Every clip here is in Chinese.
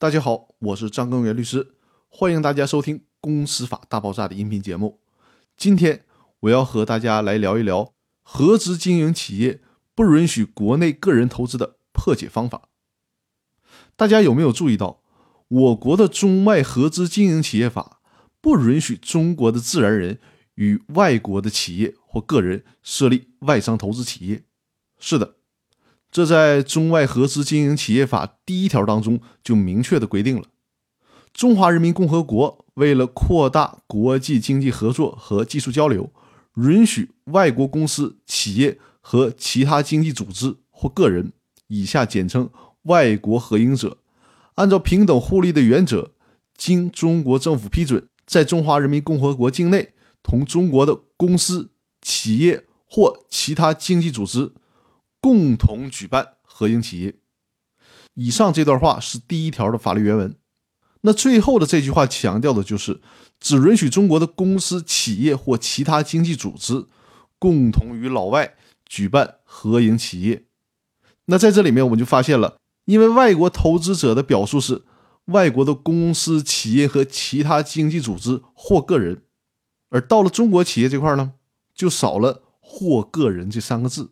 大家好，我是张根源律师，欢迎大家收听《公司法大爆炸》的音频节目。今天我要和大家来聊一聊合资经营企业不允许国内个人投资的破解方法。大家有没有注意到，我国的中外合资经营企业法不允许中国的自然人与外国的企业或个人设立外商投资企业？是的。这在中外合资经营企业法第一条当中就明确的规定了：中华人民共和国为了扩大国际经济合作和技术交流，允许外国公司、企业和其他经济组织或个人（以下简称外国合营者），按照平等互利的原则，经中国政府批准，在中华人民共和国境内同中国的公司、企业或其他经济组织。共同举办合营企业。以上这段话是第一条的法律原文。那最后的这句话强调的就是，只允许中国的公司、企业或其他经济组织共同与老外举办合营企业。那在这里面我们就发现了，因为外国投资者的表述是外国的公司、企业和其他经济组织或个人，而到了中国企业这块呢，就少了或个人这三个字。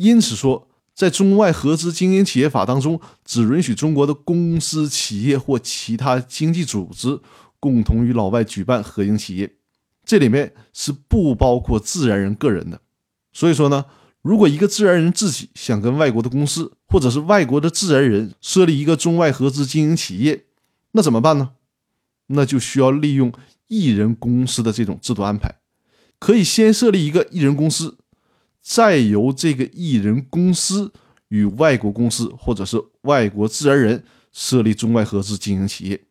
因此说，在中外合资经营企业法当中，只允许中国的公司、企业或其他经济组织共同与老外举办合营企业，这里面是不包括自然人个人的。所以说呢，如果一个自然人自己想跟外国的公司或者是外国的自然人设立一个中外合资经营企业，那怎么办呢？那就需要利用一人公司的这种制度安排，可以先设立一个一人公司。再由这个艺人公司与外国公司或者是外国自然人设立中外合资经营企业，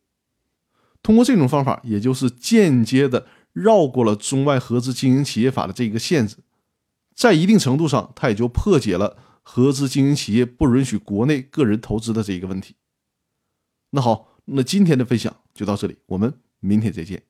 通过这种方法，也就是间接的绕过了中外合资经营企业法的这个限制，在一定程度上，它也就破解了合资经营企业不允许国内个人投资的这一个问题。那好，那今天的分享就到这里，我们明天再见。